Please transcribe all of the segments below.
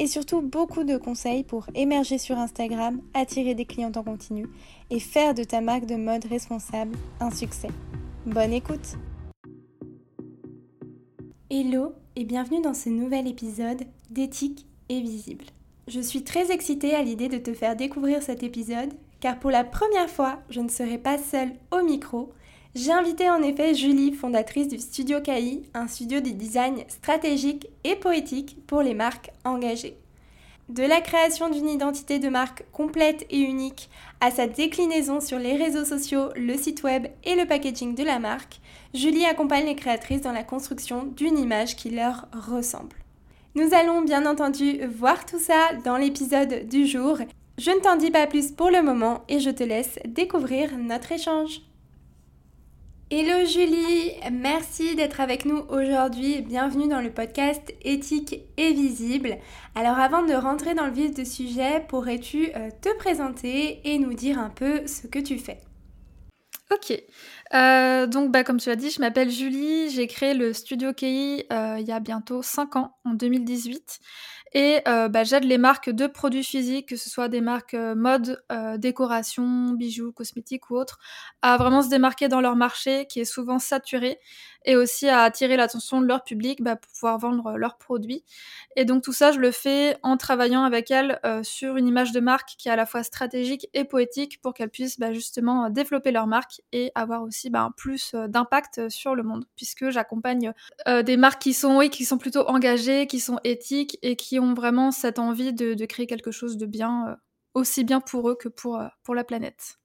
et surtout beaucoup de conseils pour émerger sur Instagram, attirer des clients en continu et faire de ta marque de mode responsable un succès. Bonne écoute Hello et bienvenue dans ce nouvel épisode d'éthique et visible. Je suis très excitée à l'idée de te faire découvrir cet épisode car pour la première fois, je ne serai pas seule au micro, j'ai invité en effet Julie, fondatrice du Studio KI, un studio de design stratégique et poétique pour les marques engagées. De la création d'une identité de marque complète et unique à sa déclinaison sur les réseaux sociaux, le site web et le packaging de la marque, Julie accompagne les créatrices dans la construction d'une image qui leur ressemble. Nous allons bien entendu voir tout ça dans l'épisode du jour. Je ne t'en dis pas plus pour le moment et je te laisse découvrir notre échange. Hello Julie, merci d'être avec nous aujourd'hui. Bienvenue dans le podcast Éthique et Visible. Alors avant de rentrer dans le vif du sujet, pourrais-tu euh, te présenter et nous dire un peu ce que tu fais? Ok, euh, donc bah, comme tu l'as dit, je m'appelle Julie, j'ai créé le studio KI euh, il y a bientôt 5 ans, en 2018. Et euh, bah, j'aide les marques de produits physiques, que ce soit des marques euh, mode, euh, décoration, bijoux, cosmétiques ou autres, à vraiment se démarquer dans leur marché qui est souvent saturé et aussi à attirer l'attention de leur public bah, pour pouvoir vendre leurs produits. Et donc tout ça, je le fais en travaillant avec elles sur une image de marque qui est à la fois stratégique et poétique pour qu'elles puissent bah, justement développer leur marque et avoir aussi bah, plus d'impact sur le monde, puisque j'accompagne des marques qui sont, oui, qui sont plutôt engagées, qui sont éthiques et qui ont vraiment cette envie de, créer quelque chose de bien, euh, aussi bien pour eux que pour, euh, pour la planète.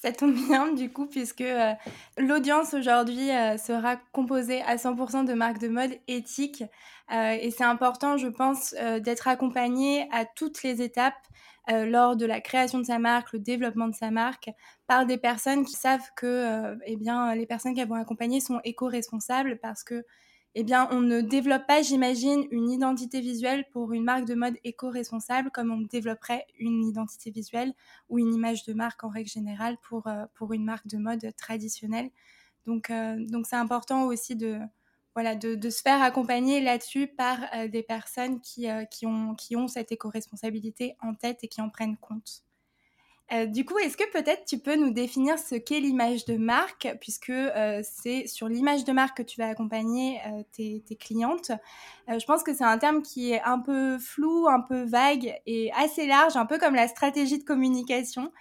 Ça tombe bien du coup puisque euh, l'audience aujourd'hui sera composée à 100% de marques de mode éthiques. Et c'est important je pense d'être accompagné à toutes les étapes lors de la création de sa marque, le développement de sa marque par des personnes qui savent que eh bien les personnes qu'elles vont accompagner sont éco-responsables parce que eh bien, on ne développe pas, j'imagine, une identité visuelle pour une marque de mode éco-responsable comme on développerait une identité visuelle ou une image de marque en règle générale pour, euh, pour une marque de mode traditionnelle. Donc, euh, donc c'est important aussi de, voilà, de, se faire accompagner là-dessus par euh, des personnes qui, qui, ont, qui ont cette éco-responsabilité en tête et qui en prennent compte. Euh, du coup, est-ce que peut-être tu peux nous définir ce qu'est l'image de marque, puisque euh, c'est sur l'image de marque que tu vas accompagner euh, tes, clientes. je pense que c'est un terme qui est un peu flou, un peu vague et assez large, un peu comme la stratégie de communication.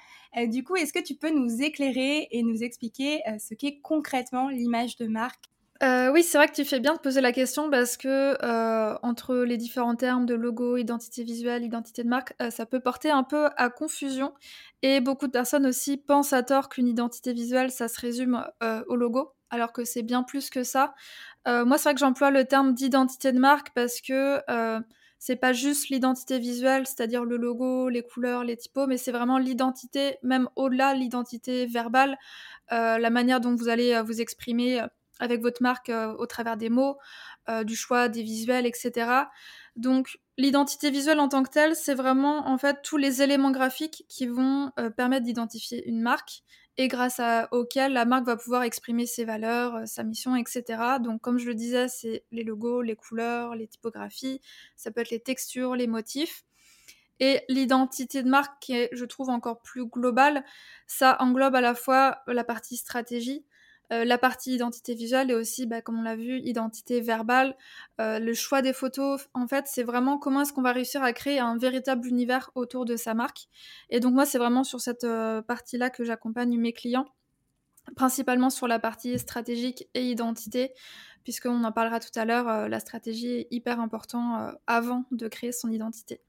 du coup, est-ce que tu peux nous éclairer et nous expliquer ce qu'est concrètement l'image de marque? Euh, oui, c'est vrai que tu fais bien de poser la question parce que euh, entre les différents termes de logo, identité visuelle, identité de marque, euh, ça peut porter un peu à confusion. Et beaucoup de personnes aussi pensent à tort qu'une identité visuelle, ça se résume au logo, alors que c'est bien plus que ça. moi, c'est vrai que j'emploie le terme d'identité de marque parce que c'est pas juste l'identité visuelle, c'est-à-dire le logo, les couleurs, les typos, mais c'est vraiment l'identité, même au-delà l'identité verbale, la manière dont vous allez vous exprimer avec votre marque euh, au travers des mots, euh, du choix des visuels, etc. Donc l'identité visuelle en tant que telle, c'est vraiment en fait tous les éléments graphiques qui vont euh, permettre d'identifier une marque et grâce à, auxquels la marque va pouvoir exprimer ses valeurs, sa mission, etc. Donc comme je le disais, c'est les logos, les couleurs, les typographies, ça peut être les textures, les motifs. Et l'identité de marque, qui est, je trouve, encore plus globale, ça englobe à la fois la partie stratégie, euh, la partie identité visuelle et aussi, bah, comme on l'a vu, identité verbale, euh, le choix des photos. En fait, c'est vraiment comment est-ce qu'on va réussir à créer un véritable univers autour de sa marque. Et donc moi, c'est vraiment sur cette euh, partie-là que j'accompagne mes clients, principalement sur la partie stratégique et identité, puisqu'on en parlera tout à l'heure, la stratégie est hyper important avant de créer son identité.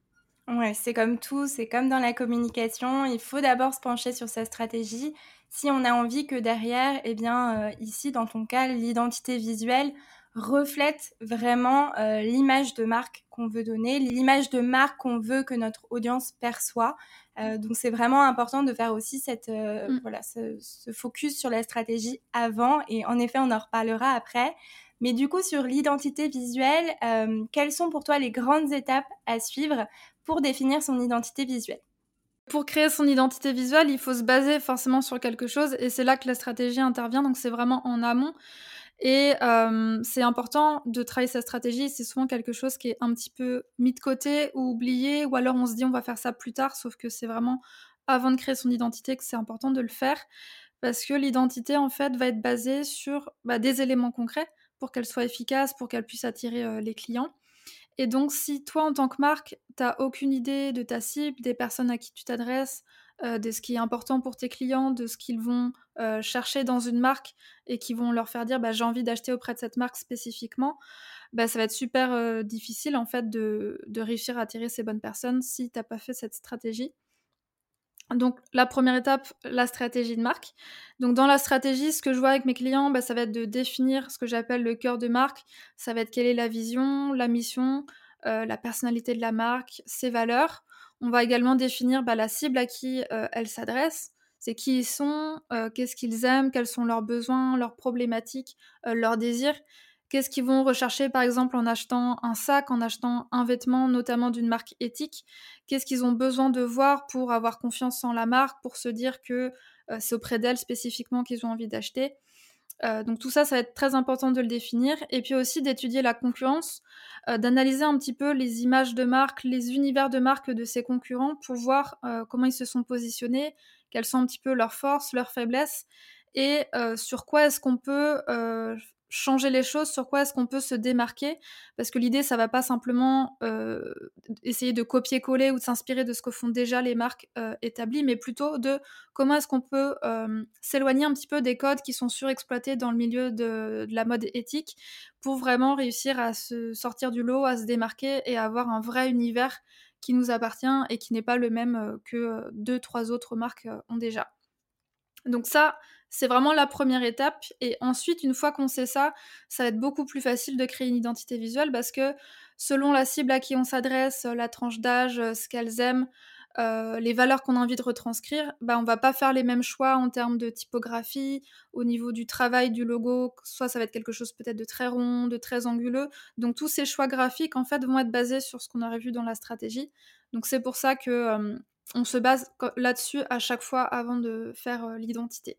Ouais, c'est comme tout, c'est comme dans la communication, il faut d'abord se pencher sur sa stratégie si on a envie que derrière, eh bien, euh, ici, dans ton cas, l'identité visuelle reflète vraiment l'image de marque qu'on veut donner, l'image de marque qu'on veut que notre audience perçoit. donc c'est vraiment important de faire aussi cette mm. voilà ce, ce, focus sur la stratégie avant et en effet on en reparlera après. Mais du coup sur l'identité visuelle, quelles sont pour toi les grandes étapes à suivre pour définir son identité visuelle? Pour créer son identité visuelle, il faut se baser forcément sur quelque chose et c'est là que la stratégie intervient. Donc c'est vraiment en amont. Et euh, c'est important de travailler sa stratégie. C'est souvent quelque chose qui est un petit peu mis de côté ou oublié, ou alors on se dit on va faire ça plus tard, sauf que c'est vraiment avant de créer son identité que c'est important de le faire, parce que l'identité en fait va être basée sur bah, des éléments concrets pour qu'elle soit efficace, pour qu'elle puisse attirer euh, les clients. Et donc, si toi, en tant que marque, tu n'as aucune idée de ta cible, des personnes à qui tu t'adresses, euh, de ce qui est important pour tes clients, de ce qu'ils vont euh, chercher dans une marque et qui vont leur faire dire bah, j'ai envie d'acheter auprès de cette marque spécifiquement, bah, ça va être super euh, difficile en fait de, de, réussir à attirer ces bonnes personnes si tu n'as pas fait cette stratégie. Donc la première étape, la stratégie de marque. Donc dans la stratégie, ce que je vois avec mes clients, bah, ça va être de définir ce que j'appelle le cœur de marque. Ça va être quelle est la vision, la mission, euh, la personnalité de la marque, ses valeurs. On va également définir bah, la cible à qui euh, elle s'adresse. C'est qui ils sont, euh, qu'est-ce qu'ils aiment, quels sont leurs besoins, leurs problématiques, leurs désirs. Qu'est-ce qu'ils vont rechercher par exemple en achetant un sac, en achetant un vêtement, notamment d'une marque éthique? Qu'est-ce qu'ils ont besoin de voir pour avoir confiance en la marque, pour se dire que euh, c'est auprès d'elle spécifiquement qu'ils ont envie d'acheter? Euh, donc tout ça, ça va être très important de le définir. Et puis aussi d'étudier la concurrence, euh, d'analyser un petit peu les images de marque, les univers de marque de ses concurrents pour voir comment ils se sont positionnés, quelles sont un petit peu leurs forces, leurs faiblesses, et sur quoi est-ce qu'on peut changer les choses, sur quoi est-ce qu'on peut se démarquer, parce que l'idée, ça va pas simplement euh, essayer de copier-coller ou de s'inspirer de ce que font déjà les marques euh, établies, mais plutôt de comment est-ce qu'on peut euh, s'éloigner un petit peu des codes qui sont surexploités dans le milieu de, la mode éthique pour vraiment réussir à se sortir du lot, à se démarquer et à avoir un vrai univers qui nous appartient et qui n'est pas le même que deux, trois autres marques ont déjà. Donc ça, c'est vraiment la première étape. Et ensuite, une fois qu'on sait ça, ça va être beaucoup plus facile de créer une identité visuelle parce que selon la cible à qui on s'adresse, la tranche d'âge, ce qu'elles aiment, euh, les valeurs qu'on a envie de retranscrire, bah, on va pas faire les mêmes choix en termes de typographie, au niveau du travail du logo, soit ça va être quelque chose peut-être de très rond, de très anguleux. Donc tous ces choix graphiques en fait vont être basés sur ce qu'on aurait vu dans la stratégie. Donc c'est pour ça que euh, on se base là-dessus à chaque fois avant de faire euh, l'identité.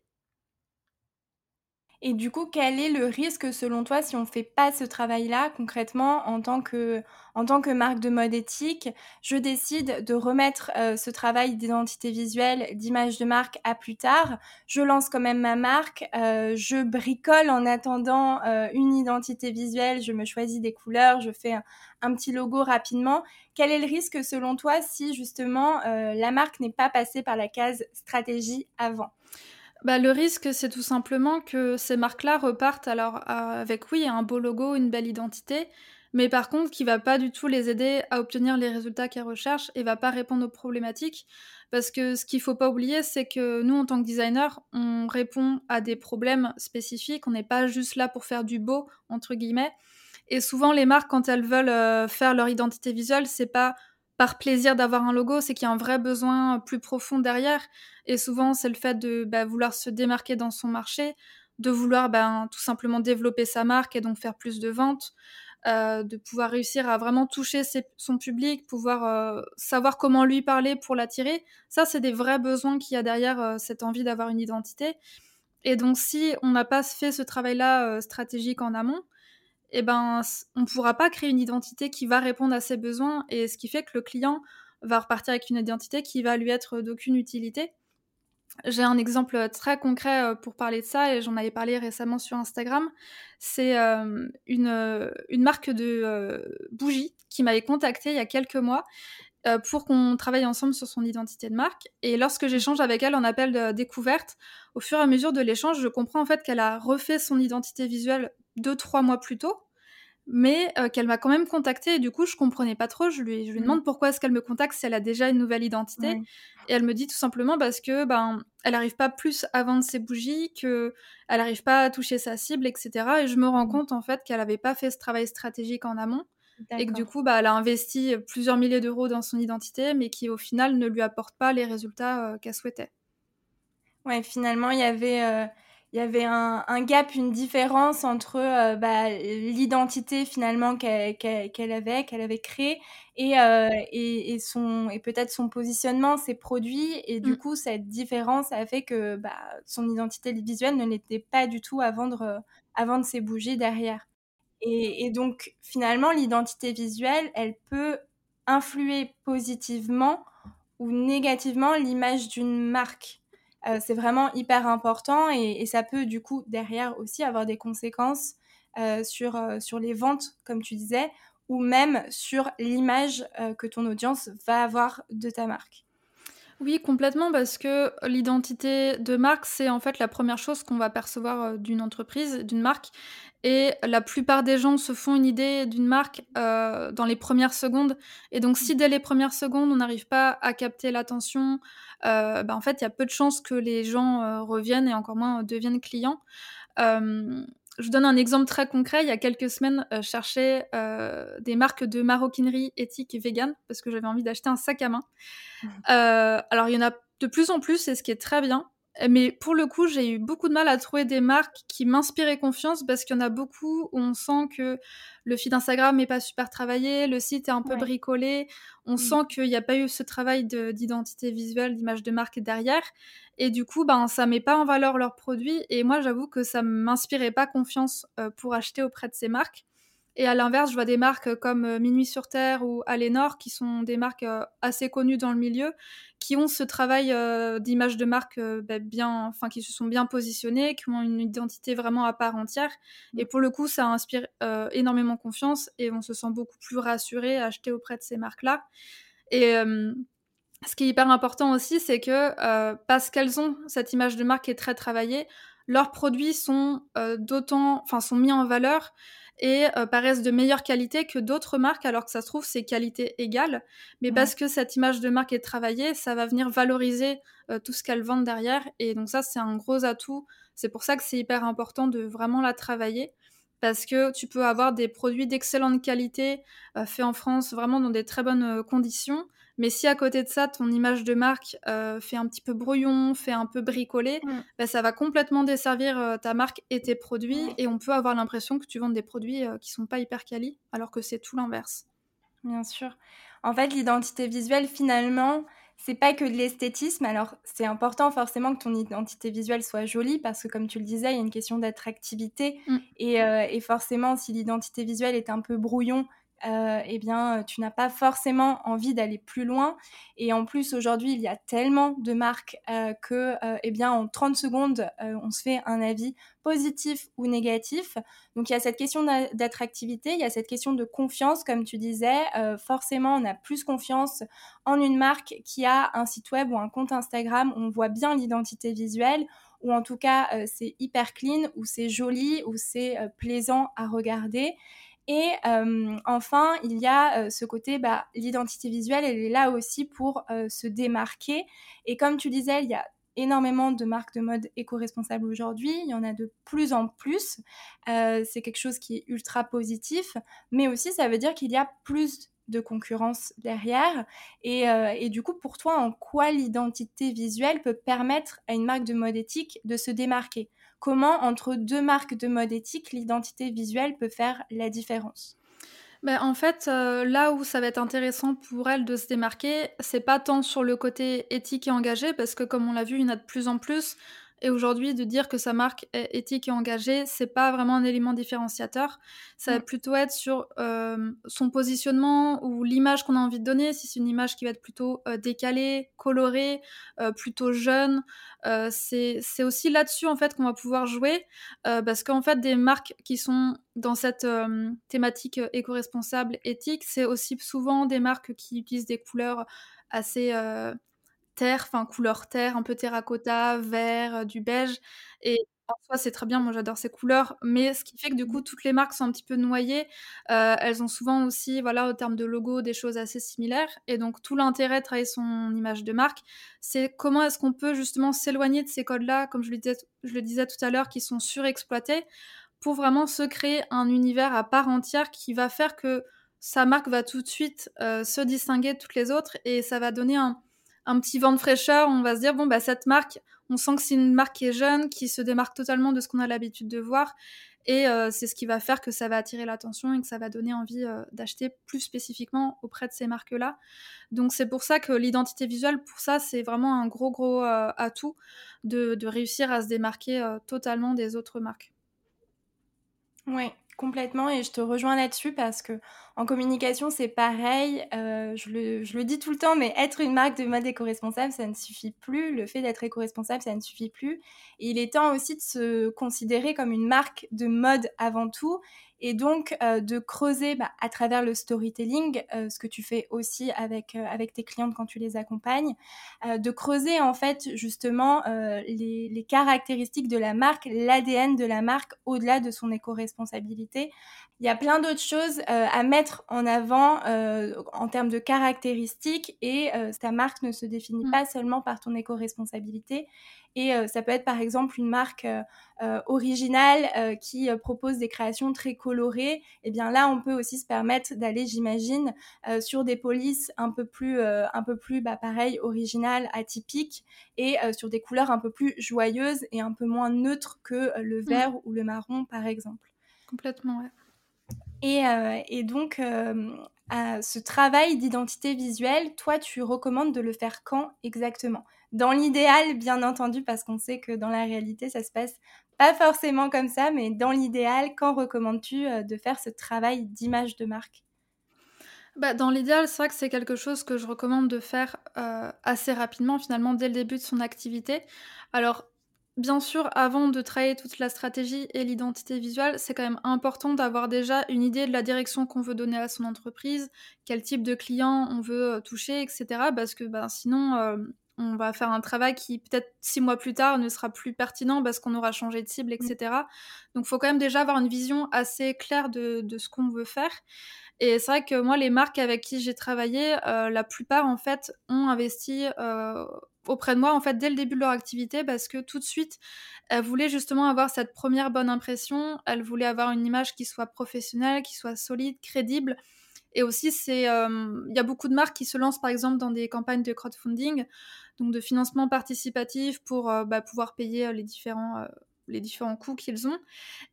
Et du coup, quel est le risque selon toi si on ne fait pas ce travail-là concrètement en tant, que, marque de mode éthique? Je décide de remettre euh, ce travail d'identité visuelle, d'image de marque à plus tard. Je lance quand même ma marque. Euh, je bricole en attendant euh, une identité visuelle. Je me choisis des couleurs. Je fais un, un, petit logo rapidement. Quel est le risque selon toi si justement la marque n'est pas passée par la case stratégie avant? Bah, le risque, c'est tout simplement que ces marques-là repartent alors avec, oui, un beau logo, une belle identité, mais par contre qui va pas du tout les aider à obtenir les résultats qu'elles recherchent et va pas répondre aux problématiques. Parce que ce qu'il faut pas oublier, c'est que nous, en tant que designer, on répond à des problèmes spécifiques. On n'est pas juste là pour faire du beau, entre guillemets. Et souvent, les marques, quand elles veulent euh, faire leur identité visuelle, c'est pas par plaisir d'avoir un logo, c'est qu'il y a un vrai besoin plus profond derrière. Et souvent, c'est le fait de bah, vouloir se démarquer dans son marché, de vouloir ben, tout simplement développer sa marque et donc faire plus de ventes, euh, de pouvoir réussir à vraiment toucher son public, pouvoir euh, savoir comment lui parler pour l'attirer. Ça, c'est des vrais besoins qu'il y a derrière euh, cette envie d'avoir une identité. Et donc, si on n'a pas fait ce travail-là stratégique en amont, eh ben, on ne pourra pas créer une identité qui va répondre à ses besoins, et ce qui fait que le client va repartir avec une identité qui va lui être d'aucune utilité. J'ai un exemple très concret euh, pour parler de ça, et j'en avais parlé récemment sur Instagram. C'est euh, une, marque de euh, bougies qui m'avait contacté il y a quelques mois pour qu'on travaille ensemble sur son identité de marque. Et lorsque j'échange avec elle en appel de découverte, au fur et à mesure de l'échange, je comprends en fait qu'elle a refait son identité visuelle deux, trois mois plus tôt, mais qu'elle m'a quand même contactée. Et du coup, je comprenais pas trop. Je lui, je lui mmh. demande pourquoi est-ce qu'elle me contacte si elle a déjà une nouvelle identité. Et elle me dit tout simplement parce que ben, elle n'arrive pas plus à vendre ses bougies, qu'elle n'arrive pas à toucher sa cible, etc. Et je me rends mmh. compte en fait qu'elle n'avait pas fait ce travail stratégique en amont. Et que du coup, bah, elle a investi plusieurs milliers d'euros dans son identité, mais qui au final ne lui apporte pas les résultats qu'elle souhaitait. Ouais, finalement, il y avait il y avait un, un, gap, une différence entre euh, bah, l'identité finalement qu'elle avait, qu'elle avait créée, et, euh, et, et, son et peut-être son positionnement, ses produits, et du mmh. coup cette différence a fait que bah, son identité visuelle ne l'était pas du tout à vendre, à vendre ses bougies derrière. Et, et donc finalement l'identité visuelle, elle peut influer positivement ou négativement l'image d'une marque. Euh, c'est vraiment hyper important et, ça peut du coup derrière aussi avoir des conséquences euh, euh, sur les ventes, comme tu disais, ou même sur l'image que ton audience va avoir de ta marque. Oui, complètement, parce que l'identité de marque, c'est en fait la première chose qu'on va percevoir d'une entreprise, d'une marque. Et la plupart des gens se font une idée d'une marque dans les premières secondes. Et donc, si dès les premières secondes, on n'arrive pas à capter l'attention, euh, bah, en fait, il y a peu de chances que les gens euh, reviennent et encore moins deviennent clients. Euh, je vous donne un exemple très concret. Il y a quelques semaines, je cherchais des marques de maroquinerie éthique et vegan parce que j'avais envie d'acheter un sac à main. Mmh. alors, il y en a de plus en plus, et ce qui est très bien. Mais pour le coup, j'ai eu beaucoup de mal à trouver des marques qui m'inspiraient confiance parce qu'il y en a beaucoup où on sent que le feed Instagram n'est pas super travaillé, le site est un peu bricolé, on mm. sent qu'il n'y a pas eu ce travail d'identité visuelle, d'image de marque derrière. Et du coup, ben, ça met pas en valeur leurs produits. Et moi, j'avoue que ça m'inspirait pas confiance euh, pour acheter auprès de ces marques. Et à l'inverse, je vois des marques comme euh, Minuit sur Terre ou Alénor, qui sont des marques euh, assez connues dans le milieu, qui ont ce travail euh, d'image de marque bah, bien, enfin qui se sont bien positionnées, qui ont une identité vraiment à part entière. Et pour le coup, ça inspire énormément confiance et on se sent beaucoup plus rassuré à acheter auprès de ces marques-là. Et ce qui est hyper important aussi, c'est que parce qu'elles ont cette image de marque qui est très travaillée, leurs produits sont d'autant, enfin sont mis en valeur et euh, paraissent de meilleure qualité que d'autres marques, alors que ça se trouve, c'est qualité égale. Mais parce que cette image de marque est travaillée, ça va venir valoriser euh, tout ce qu'elles vendent derrière. Et donc ça, c'est un gros atout. C'est pour ça que c'est hyper important de vraiment la travailler. Parce que tu peux avoir des produits d'excellente qualité euh, faits en France, vraiment dans des très bonnes conditions. Mais si à côté de ça, ton image de marque euh, fait un petit peu brouillon, fait un peu bricolé, mm. bah, ça va complètement desservir euh, ta marque et tes produits. Et on peut avoir l'impression que tu vends des produits euh, qui sont pas hyper quali, alors que c'est tout l'inverse. Bien sûr. En fait, l'identité visuelle, finalement, c'est pas que de l'esthétisme. Alors, c'est important forcément que ton identité visuelle soit jolie parce que, comme tu le disais, il y a une question d'attractivité. Mm. Et, et, forcément, si l'identité visuelle est un peu brouillon, euh, eh bien, tu n'as pas forcément envie d'aller plus loin. Et en plus, aujourd'hui, il y a tellement de marques euh, que, euh, eh bien, en 30 secondes, on se fait un avis positif ou négatif. Donc, il y a cette question d'attractivité, il y a cette question de confiance, comme tu disais. forcément, on a plus confiance en une marque qui a un site web ou un compte Instagram où on voit bien l'identité visuelle ou en tout cas c'est hyper clean, ou c'est joli, ou c'est plaisant à regarder. Et euh, enfin, il y a euh, ce côté, bah, l'identité visuelle, elle est là aussi pour euh, se démarquer. Et comme tu disais, il y a énormément de marques de mode éco-responsables aujourd'hui, il y en a de plus en plus. c'est quelque chose qui est ultra positif, mais aussi ça veut dire qu'il y a plus de concurrence derrière. Et, et, du coup, pour toi, en quoi l'identité visuelle peut permettre à une marque de mode éthique de se démarquer? Comment entre deux marques de mode éthique, l'identité visuelle peut faire la différence? Ben, en fait, euh, là où ça va être intéressant pour elle de se démarquer, c'est pas tant sur le côté éthique et engagé, parce que comme on l'a vu, il y en a de plus en plus. Et aujourd'hui, de dire que sa marque est éthique et engagée, c'est pas vraiment un élément différenciateur. Ça va mm. plutôt être sur euh, son positionnement ou l'image qu'on a envie de donner. Si c'est une image qui va être plutôt euh, décalée, colorée, euh, plutôt jeune, c'est aussi là-dessus en fait qu'on va pouvoir jouer, parce qu'en fait, des marques qui sont dans cette thématique éco-responsable, éthique, c'est aussi souvent des marques qui utilisent des couleurs assez terre, enfin couleur terre, un peu terracotta, vert, du beige et en soi, c'est très bien, moi j'adore ces couleurs, mais ce qui fait que du coup, toutes les marques sont un petit peu noyées. Euh, elles ont souvent aussi, voilà, au terme de logo, des choses assez similaires. Et donc, tout l'intérêt de travailler son image de marque, c'est comment est-ce qu'on peut justement s'éloigner de ces codes-là, comme je le disais, je le disais tout à l'heure, qui sont surexploités, pour vraiment se créer un univers à part entière qui va faire que sa marque va tout de suite euh, se distinguer de toutes les autres et ça va donner un, un petit vent de fraîcheur. On va se dire, bon, bah, cette marque, on sent que c'est une marque qui est jeune, qui se démarque totalement de ce qu'on a l'habitude de voir. Et euh, c'est ce qui va faire que ça va attirer l'attention et que ça va donner envie euh, d'acheter plus spécifiquement auprès de ces marques-là. Donc c'est pour ça que l'identité visuelle, pour ça, c'est vraiment un gros, gros euh, atout de, de, réussir à se démarquer totalement des autres marques. Oui, complètement. Et je te rejoins là-dessus parce que en communication, c'est pareil. Euh, je, le, dis tout le temps, mais être une marque de mode éco-responsable, ça ne suffit plus. Le fait d'être éco-responsable, ça ne suffit plus. Il est temps aussi de se considérer comme une marque de mode avant tout et donc euh, de creuser bah, à travers le storytelling, euh, ce que tu fais aussi avec, euh, avec tes clientes quand tu les accompagnes, de creuser en fait justement les, les, caractéristiques de la marque, l'ADN de la marque au-delà de son éco-responsabilité. Il y a plein d'autres choses à mettre en avant en termes de caractéristiques et ta marque ne se définit mmh. pas seulement par ton éco-responsabilité. Et euh, ça peut être par exemple une marque euh, euh, originale qui propose des créations très colorées. Et eh bien là, on peut aussi se permettre d'aller, j'imagine, sur des polices un peu plus, un peu plus, bah, pareil, originales, atypiques, et sur des couleurs un peu plus joyeuses et un peu moins neutres que le mmh. vert ou le marron, par exemple. Complètement, ouais. Et, euh, et, donc, euh, ce travail d'identité visuelle, toi, tu recommandes de le faire quand exactement? Dans l'idéal, bien entendu, parce qu'on sait que dans la réalité, ça se passe pas forcément comme ça, mais dans l'idéal, quand recommandes-tu euh, de faire ce travail d'image de marque? Bah, dans l'idéal, c'est vrai que c'est quelque chose que je recommande de faire euh, assez rapidement, finalement, dès le début de son activité. Alors, Bien sûr, avant de travailler toute la stratégie et l'identité visuelle, c'est quand même important d'avoir déjà une idée de la direction qu'on veut donner à son entreprise, quel type de client on veut euh, toucher, etc. Parce que ben, sinon, on va faire un travail qui peut-être six mois plus tard ne sera plus pertinent parce qu'on aura changé de cible, etc. Mmh. Donc il faut quand même déjà avoir une vision assez claire de, de ce qu'on veut faire. Et c'est vrai que moi, les marques avec qui j'ai travaillé, euh, la plupart en fait ont investi euh, auprès de moi en fait dès le début de leur activité parce que tout de suite elles voulaient justement avoir cette première bonne impression, elles voulaient avoir une image qui soit professionnelle, qui soit solide, crédible. Et aussi, c'est, il euh, y a beaucoup de marques qui se lancent par exemple dans des campagnes de crowdfunding, donc de financement participatif pour euh, bah, pouvoir payer euh, les différents les différents coûts qu'ils ont.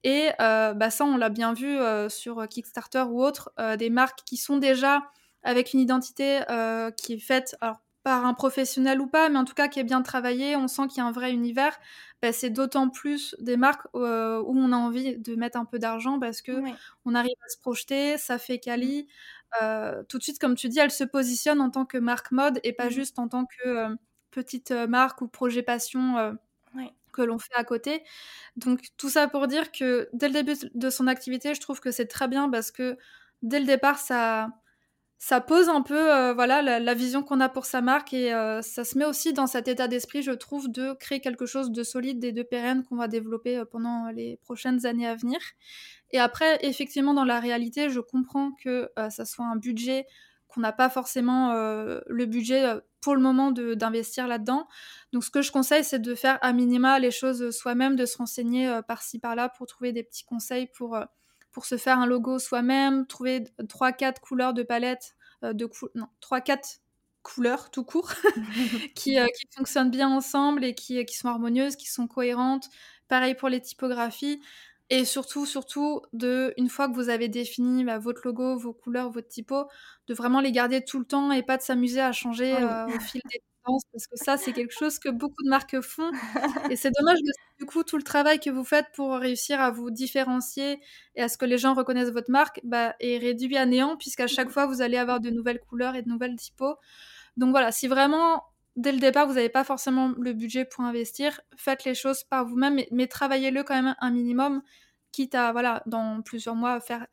Et bah, ça, on l'a bien vu sur Kickstarter ou autres, des marques qui sont déjà avec une identité qui est faite, alors par un professionnel ou pas, mais en tout cas qui est bien travaillé, on sent qu'il y a un vrai univers, bah, c'est d'autant plus des marques euh, où on a envie de mettre un peu d'argent parce que on arrive à se projeter, ça fait quali. Mmh. Euh, tout de suite, comme tu dis, elle se positionne en tant que marque mode et pas mmh. juste en tant que euh, petite marque ou projet passion que l'on fait à côté. Donc tout ça pour dire que dès le début de son activité, je trouve que c'est très bien parce que dès le départ, ça ça pose un peu euh, voilà la, vision qu'on a pour sa marque et euh, ça se met aussi dans cet état d'esprit je trouve de créer quelque chose de solide et de pérenne qu'on va développer euh, pendant les prochaines années à venir et après effectivement dans la réalité je comprends que ça soit un budget qu'on n'a pas forcément le budget pour le moment d'investir là-dedans donc ce que je conseille c'est de faire à minima les choses soi-même de se renseigner par-ci par-là pour trouver des petits conseils pour pour se faire un logo soi-même, trouver 3-4 couleurs de palette, euh, de cou non, 3-4 couleurs tout court, qui, euh, qui, fonctionnent bien ensemble et qui, qui, sont harmonieuses, qui sont cohérentes. Pareil pour les typographies. Et surtout, surtout, de, une fois que vous avez défini bah, votre logo, vos couleurs, votre typo, de vraiment les garder tout le temps et pas de s'amuser à changer ah euh, au fil des parce que ça, c'est quelque chose que beaucoup de marques font. Et c'est dommage du coup tout le travail que vous faites pour réussir à vous différencier et à ce que les gens reconnaissent votre marque bah, est réduit à néant, puisqu'à chaque fois, vous allez avoir de nouvelles couleurs et de nouvelles typos. Donc voilà, si vraiment dès le départ, vous n'avez pas forcément le budget pour investir, faites les choses par vous-même, mais, travaillez-le quand même un minimum, quitte à, voilà, dans plusieurs mois, faire,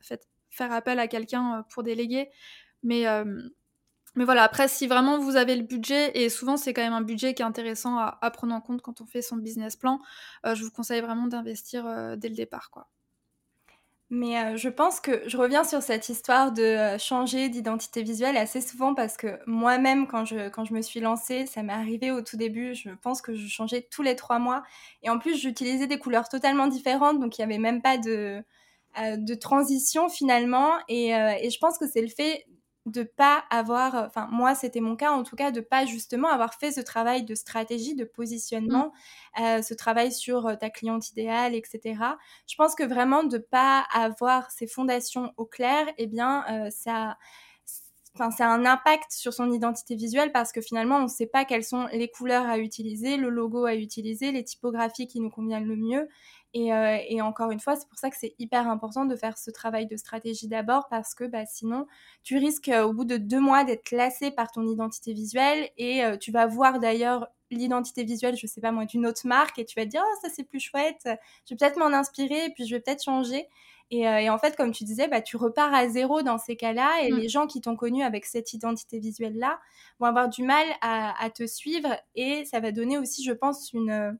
faire appel à quelqu'un euh, pour déléguer. Mais, euh, mais voilà, après, si vraiment vous avez le budget, et souvent c'est quand même un budget qui est intéressant à, prendre en compte quand on fait son business plan, euh, je vous conseille vraiment d'investir euh, dès le départ. Quoi. Mais euh, je pense que je reviens sur cette histoire de changer d'identité visuelle assez souvent parce que moi-même, quand je, quand je me suis lancée, ça m'est arrivé au tout début, je pense que je changeais tous les trois mois. Et en plus, j'utilisais des couleurs totalement différentes, donc il n'y avait même pas de, de transition finalement. Et, et je pense que c'est le fait de pas avoir, enfin moi c'était mon cas en tout cas, de pas justement avoir fait ce travail de stratégie, de positionnement, mmh. euh, ce travail sur euh, ta cliente idéale, etc. Je pense que vraiment de pas avoir ces fondations au clair, eh bien euh, ça, enfin ça a un impact sur son identité visuelle parce que finalement on ne sait pas quelles sont les couleurs à utiliser, le logo à utiliser, les typographies qui nous conviennent le mieux. Euh, et, encore une fois, c'est pour ça que c'est hyper important de faire ce travail de stratégie d'abord parce que bah, sinon, tu risques euh, au bout de deux mois d'être classé par ton identité visuelle et euh, tu vas voir d'ailleurs l'identité visuelle, je sais pas moi, d'une autre marque et tu vas te dire, oh, ça c'est plus chouette, je vais peut-être m'en inspirer et puis je vais peut-être changer. Et, en fait, comme tu disais, bah, tu repars à zéro dans ces cas-là et mmh. les gens qui t'ont connu avec cette identité visuelle-là vont avoir du mal à, à, te suivre et ça va donner aussi, je pense, une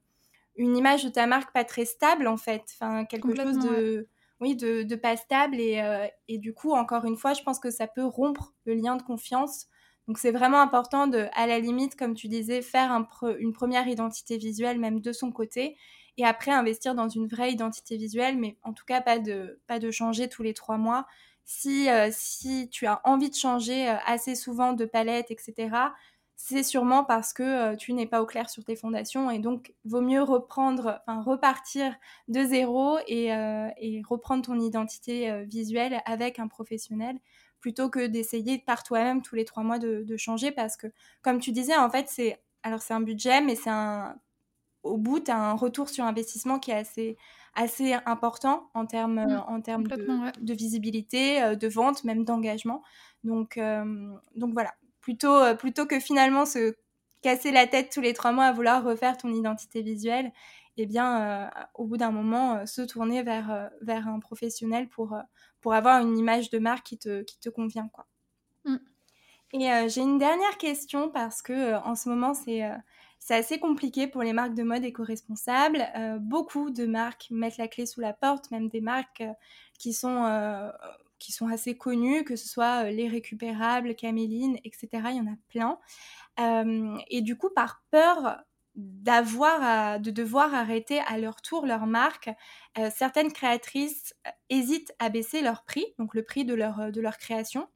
une image de ta marque pas très stable en fait, enfin quelque chose de oui de, de, pas stable et, euh, et, du coup encore une fois je pense que ça peut rompre le lien de confiance. Donc c'est vraiment important de à la limite comme tu disais faire un une première identité visuelle même de son côté et après investir dans une vraie identité visuelle mais en tout cas pas de pas de changer tous les trois mois. Si, euh, si tu as envie de changer euh, assez souvent de palette, etc., c'est sûrement parce que euh, tu n'es pas au clair sur tes fondations et donc vaut mieux reprendre, enfin repartir de zéro et, euh, reprendre ton identité euh, visuelle avec un professionnel plutôt que d'essayer par toi-même tous les trois mois de, changer parce que comme tu disais en fait c'est alors c'est un budget mais c'est un au bout tu as un retour sur investissement qui est assez assez important en termes mmh, en termes de, visibilité, de vente, même d'engagement. Donc donc voilà, plutôt, euh, plutôt que finalement se casser la tête tous les trois mois à vouloir refaire ton identité visuelle, eh bien, euh, au bout d'un moment, euh, se tourner vers, vers un professionnel pour, pour avoir une image de marque qui te, qui te convient. Quoi. Mm. Et j'ai une dernière question parce que en ce moment, c'est c'est assez compliqué pour les marques de mode éco-responsables. beaucoup de marques mettent la clé sous la porte, même des marques qui sont qui sont assez connus, que ce soit euh, les récupérables, Caméline, etc. Il y en a plein. Euh, et du coup, par peur d'avoir de devoir arrêter à leur tour leur marque, euh, certaines créatrices hésitent à baisser leur prix, donc le prix de leur, de leur création.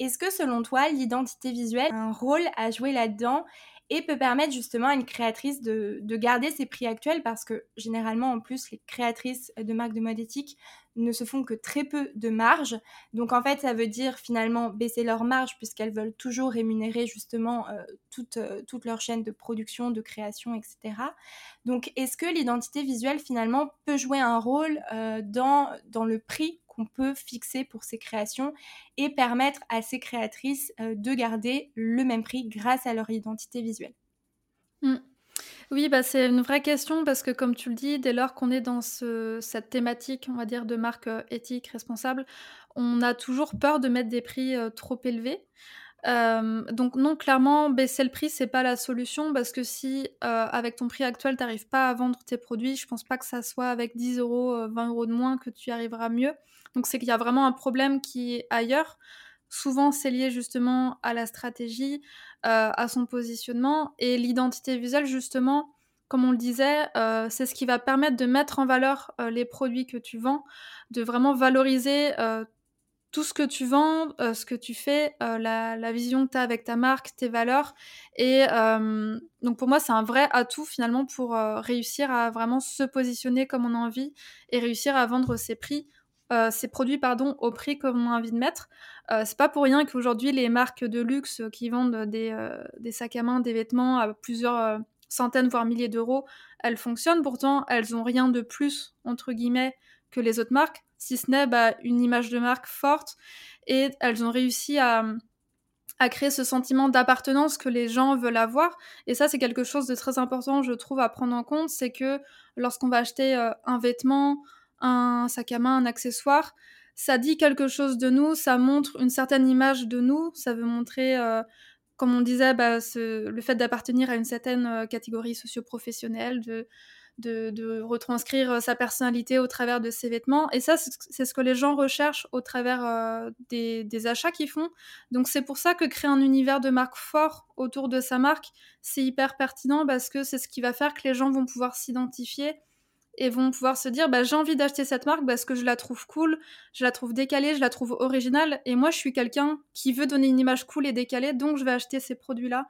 Est-ce que selon toi, l'identité visuelle a un rôle à jouer là-dedans? Et peut permettre justement à une créatrice de, garder ses prix actuels parce que généralement en plus les créatrices de marques de mode éthique ne se font que très peu de marge. Donc en fait ça veut dire finalement baisser leur marge puisqu'elles veulent toujours rémunérer justement euh, toute, euh, toute leur chaîne de production, de création, etc. Donc est-ce que l'identité visuelle finalement peut jouer un rôle euh, dans, dans le prix qu'on peut fixer pour ces créations et permettre à ces créatrices euh, de garder le même prix grâce à leur identité visuelle. Mmh. Oui, bah c'est une vraie question parce que comme tu le dis, dès lors qu'on est dans cette thématique, on va dire, de marque euh, éthique, responsable, on a toujours peur de mettre des prix euh, trop élevés. donc non, clairement, baisser le prix, c'est pas la solution parce que si avec ton prix actuel, tu n'arrives pas à vendre tes produits, je pense pas que ça soit avec 10 euros, 20 euros de moins que tu arriveras mieux. Donc c'est qu'il y a vraiment un problème qui est ailleurs. Souvent, c'est lié justement à la stratégie, euh, à son positionnement et l'identité visuelle, justement, comme on le disait, euh, c'est ce qui va permettre de mettre en valeur euh, les produits que tu vends, de vraiment valoriser tout ce que tu vends, ce que tu fais, la, la, vision que tu as avec ta marque, tes valeurs. Et donc pour moi, c'est un vrai atout finalement pour réussir à vraiment se positionner comme on a envie et réussir à vendre ses prix euh, ces produits pardon, au prix qu'on a envie de mettre. Euh, c'est pas pour rien qu'aujourd'hui les marques de luxe qui vendent des, euh, des, sacs à main, des vêtements à plusieurs centaines voire milliers d'euros, elles fonctionnent. Pourtant, elles ont rien de plus entre guillemets que les autres marques, si ce n'est bah, une image de marque forte. Et elles ont réussi à créer ce sentiment d'appartenance que les gens veulent avoir. Et ça, c'est quelque chose de très important, je trouve, à prendre en compte. C'est que lorsqu'on va acheter un vêtement, un sac à main, un accessoire, ça dit quelque chose de nous, ça montre une certaine image de nous, ça veut montrer, comme on disait, bah, le fait d'appartenir à une certaine catégorie socio-professionnelle, de, de, retranscrire sa personnalité au travers de ses vêtements. Et ça, c'est ce que les gens recherchent au travers des, des, achats qu'ils font. Donc c'est pour ça que créer un univers de marque fort autour de sa marque, c'est hyper pertinent parce que c'est ce qui va faire que les gens vont pouvoir s'identifier et vont pouvoir se dire bah, j'ai envie d'acheter cette marque parce que je la trouve cool, je la trouve décalée, je la trouve originale et moi je suis quelqu'un qui veut donner une image cool et décalée donc je vais acheter ces produits-là.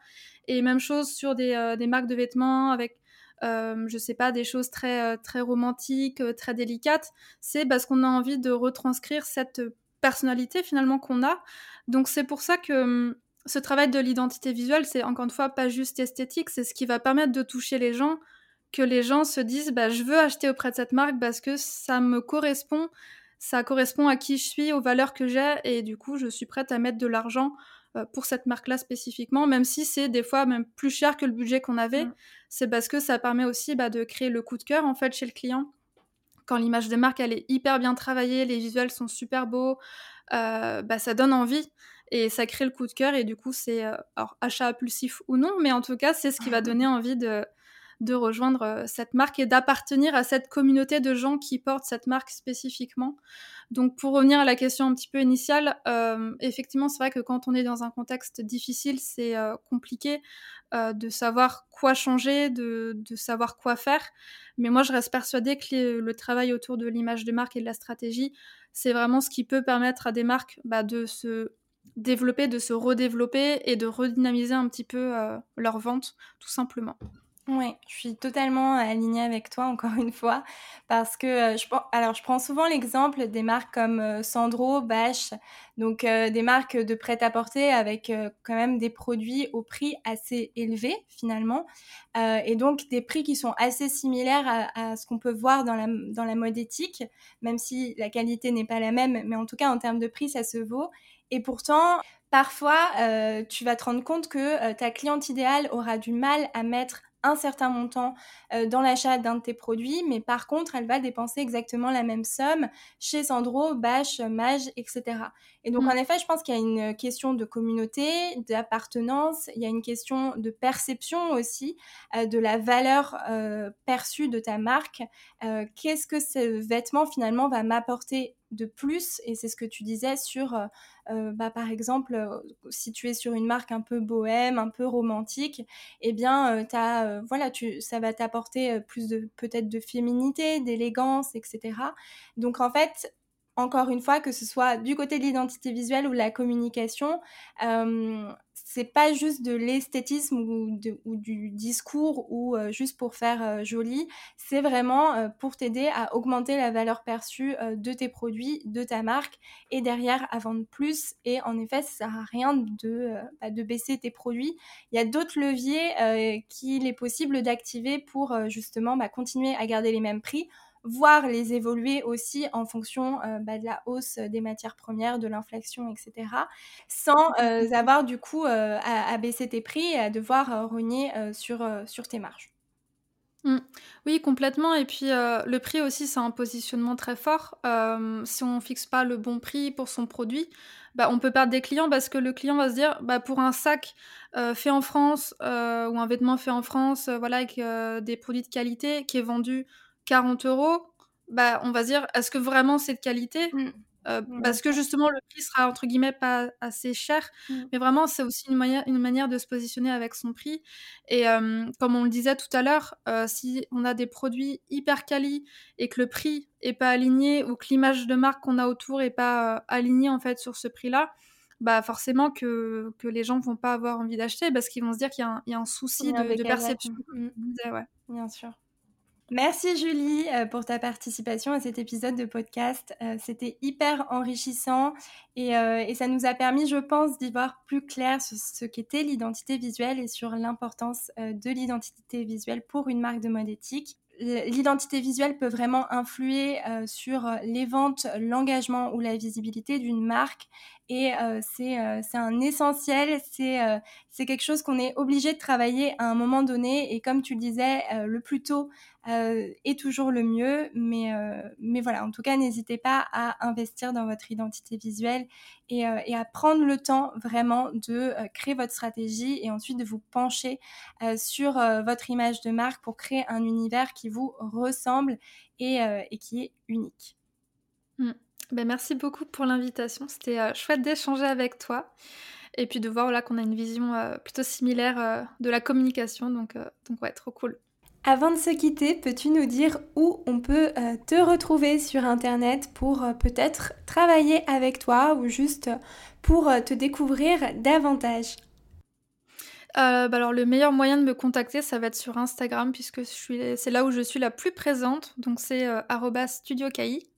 Et même chose sur des, euh, des marques de vêtements avec euh, je sais pas des choses très euh, très romantiques, euh, très délicates, c'est parce qu'on a envie de retranscrire cette personnalité finalement qu'on a. Donc c'est pour ça que hum, ce travail de l'identité visuelle, c'est encore une fois pas juste esthétique, c'est ce qui va permettre de toucher les gens que les gens se disent bah, je veux acheter auprès de cette marque parce que ça me correspond, ça correspond à qui je suis, aux valeurs que j'ai, et du coup, je suis prête à mettre de l'argent euh, pour cette marque-là spécifiquement, même si c'est des fois même plus cher que le budget qu'on avait. Mm. C'est parce que ça permet aussi bah, de créer le coup de cœur en fait chez le client. Quand l'image de marque elle est hyper bien travaillée, les visuels sont super beaux, euh, bah, ça donne envie et ça crée le coup de cœur et du coup c'est euh, achat impulsif ou non, mais en tout cas c'est ce qui va donner envie de de rejoindre euh, cette marque et d'appartenir à cette communauté de gens qui portent cette marque spécifiquement. Donc pour revenir à la question un petit peu initiale, euh, effectivement c'est vrai que quand on est dans un contexte difficile, c'est euh, compliqué de savoir quoi changer, de, savoir quoi faire. Mais moi je reste persuadée que le travail autour de l'image de marque et de la stratégie, c'est vraiment ce qui peut permettre à des marques bah, de se développer, de se redévelopper et de redynamiser un petit peu leur vente, tout simplement. Oui, je suis totalement alignée avec toi encore une fois parce que je alors je prends souvent l'exemple des marques comme Sandro, Bash, donc des marques de prêt-à-porter avec quand même des produits au prix assez élevé finalement et donc des prix qui sont assez similaires à, ce qu'on peut voir dans la, dans la mode éthique, même si la qualité n'est pas la même, mais en tout cas en termes de prix ça se vaut. Et pourtant, parfois, tu vas te rendre compte que ta cliente idéale aura du mal à mettre un certain montant euh, dans l'achat d'un de tes produits, mais par contre, elle va dépenser exactement la même somme chez Sandro, Bash, Mage, etc. Et donc, mm. en effet, je pense qu'il y a une question de communauté, d'appartenance, il y a une question de perception aussi euh, de la valeur euh, perçue de ta marque. Qu'est-ce que ce vêtement finalement va m'apporter de plus et c'est ce que tu disais sur bah, par exemple si tu es sur une marque un peu bohème un peu romantique eh bien as, voilà tu ça va t'apporter plus de peut-être de féminité d'élégance etc donc en fait encore une fois, que ce soit du côté de l'identité visuelle ou de la communication, euh, c'est pas juste de l'esthétisme ou, du discours ou euh, juste pour faire euh, joli, c'est vraiment pour t'aider à augmenter la valeur perçue de tes produits, de ta marque et derrière à vendre plus. Et en effet, ça sert à rien de, bah, baisser tes produits. Il y a d'autres leviers qu'il est possible d'activer pour justement bah, continuer à garder les mêmes prix voir les évoluer aussi en fonction euh, bah, de la hausse des matières premières, de l'inflation, etc. Sans euh, avoir du coup euh, à, baisser tes prix et à devoir rogner sur, sur tes marges. Mmh. Oui, complètement. Et puis le prix aussi, c'est un positionnement très fort. si on fixe pas le bon prix pour son produit, bah, on peut perdre des clients parce que le client va se dire, bah, pour un sac fait en France ou un vêtement fait en France, voilà, avec des produits de qualité qui est vendu 40 euros, bah, on va se dire, est-ce que vraiment c'est de qualité? Mmh. euh, Parce que justement, le prix sera entre guillemets pas assez cher, mmh. mais vraiment, c'est aussi une manière, une manière de se positionner avec son prix. Et comme on le disait tout à l'heure, euh, si on a des produits hyper quali et que le prix est pas aligné ou que l'image de marque qu'on a autour est pas euh, alignée en fait sur ce prix-là, bah forcément que, que les gens vont pas avoir envie d'acheter parce qu'ils vont se dire qu'il y, y, a un souci de, de perception. Mmh. Ouais. Bien sûr. Merci Julie euh, pour ta participation à cet épisode de podcast. Euh, c'était hyper enrichissant euh, et, ça nous a permis, je pense, d'y voir plus clair sur ce qu'était l'identité visuelle et sur l'importance de l'identité visuelle pour une marque de mode éthique. L'identité visuelle peut vraiment influer sur les ventes, l'engagement ou la visibilité d'une marque et c'est un essentiel, c'est quelque chose qu'on est obligé de travailler à un moment donné et comme tu le disais, le plus tôt est toujours le mieux, mais, mais voilà, en tout cas, n'hésitez pas à investir dans votre identité visuelle et, et à prendre le temps vraiment de créer votre stratégie et ensuite de vous pencher sur votre image de marque pour créer un univers qui vous ressemble et, et qui est unique. Mmh. Ben, merci beaucoup pour l'invitation. C'était euh, chouette d'échanger avec toi et puis de voir là qu'on a une vision euh, plutôt similaire euh, de la communication. Donc, donc ouais, trop cool. Avant de se quitter, peux-tu nous dire où on peut te retrouver sur Internet pour peut-être travailler avec toi ou juste pour te découvrir davantage? Bah alors le meilleur moyen de me contacter, ça va être sur Instagram puisque c'est là où je suis la plus présente. Donc c'est @studiokai donc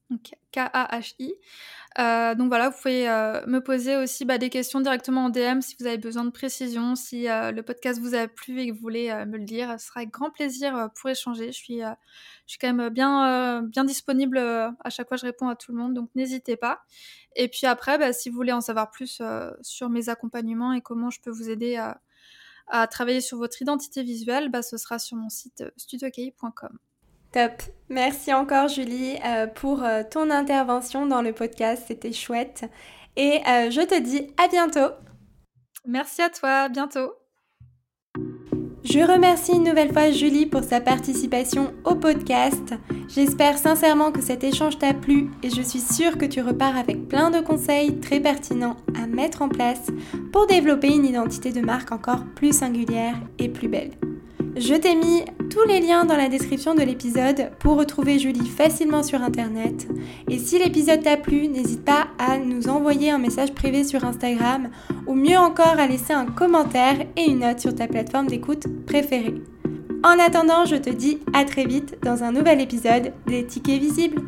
K-A-H-I. Euh, donc voilà, vous pouvez euh, me poser aussi bah, des questions directement en DM si vous avez besoin de précision, si euh, le podcast vous a plu et que vous voulez me le dire. Ce sera avec grand plaisir pour échanger. Je suis, je suis quand même bien, bien disponible. à chaque fois, je réponds à tout le monde, donc n'hésitez pas. Et puis après, bah, si vous voulez en savoir plus sur mes accompagnements et comment je peux vous aider à, à travailler sur votre identité visuelle, bah, ce sera sur mon site studioki.com. Top. Merci encore Julie euh, pour euh, ton intervention dans le podcast, c'était chouette. Et euh, je te dis à bientôt. Merci à toi, à bientôt. Je remercie une nouvelle fois Julie pour sa participation au podcast. J'espère sincèrement que cet échange t'a plu et je suis sûre que tu repars avec plein de conseils très pertinents à mettre en place pour développer une identité de marque encore plus singulière et plus belle. Je t'ai mis tous les liens dans la description de l'épisode pour retrouver Julie facilement sur internet. Et si l'épisode t'a plu, n'hésite pas à nous envoyer un message privé sur Instagram ou mieux encore à laisser un commentaire et une note sur ta plateforme d'écoute préférée. En attendant, je te dis à très vite dans un nouvel épisode des tickets visibles.